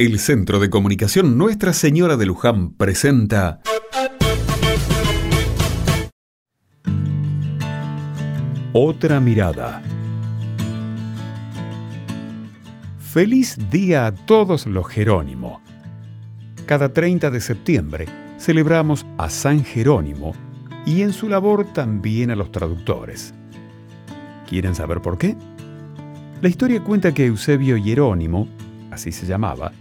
El Centro de Comunicación Nuestra Señora de Luján presenta Otra mirada. Feliz día a todos los Jerónimo. Cada 30 de septiembre celebramos a San Jerónimo y en su labor también a los traductores. ¿Quieren saber por qué? La historia cuenta que Eusebio Jerónimo, así se llamaba,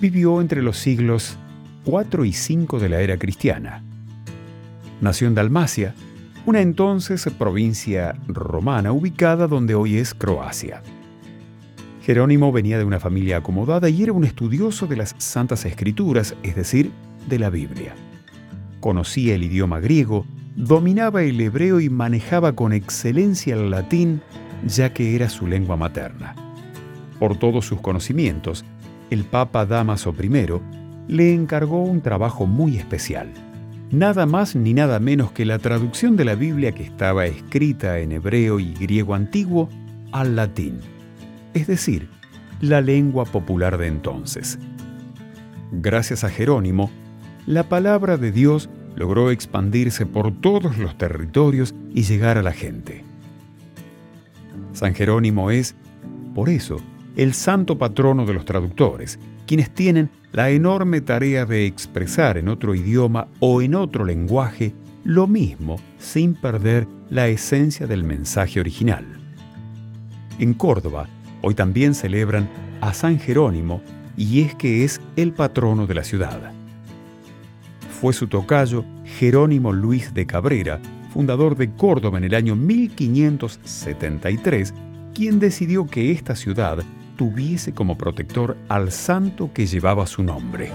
vivió entre los siglos 4 y 5 de la era cristiana. Nació en Dalmacia, una entonces provincia romana ubicada donde hoy es Croacia. Jerónimo venía de una familia acomodada y era un estudioso de las Santas Escrituras, es decir, de la Biblia. Conocía el idioma griego, dominaba el hebreo y manejaba con excelencia el latín, ya que era su lengua materna. Por todos sus conocimientos, el Papa Damaso I le encargó un trabajo muy especial. Nada más ni nada menos que la traducción de la Biblia que estaba escrita en hebreo y griego antiguo al latín, es decir, la lengua popular de entonces. Gracias a Jerónimo, la palabra de Dios logró expandirse por todos los territorios y llegar a la gente. San Jerónimo es, por eso, el santo patrono de los traductores, quienes tienen la enorme tarea de expresar en otro idioma o en otro lenguaje lo mismo sin perder la esencia del mensaje original. En Córdoba, hoy también celebran a San Jerónimo y es que es el patrono de la ciudad. Fue su tocayo Jerónimo Luis de Cabrera, fundador de Córdoba en el año 1573, quien decidió que esta ciudad tuviese como protector al santo que llevaba su nombre.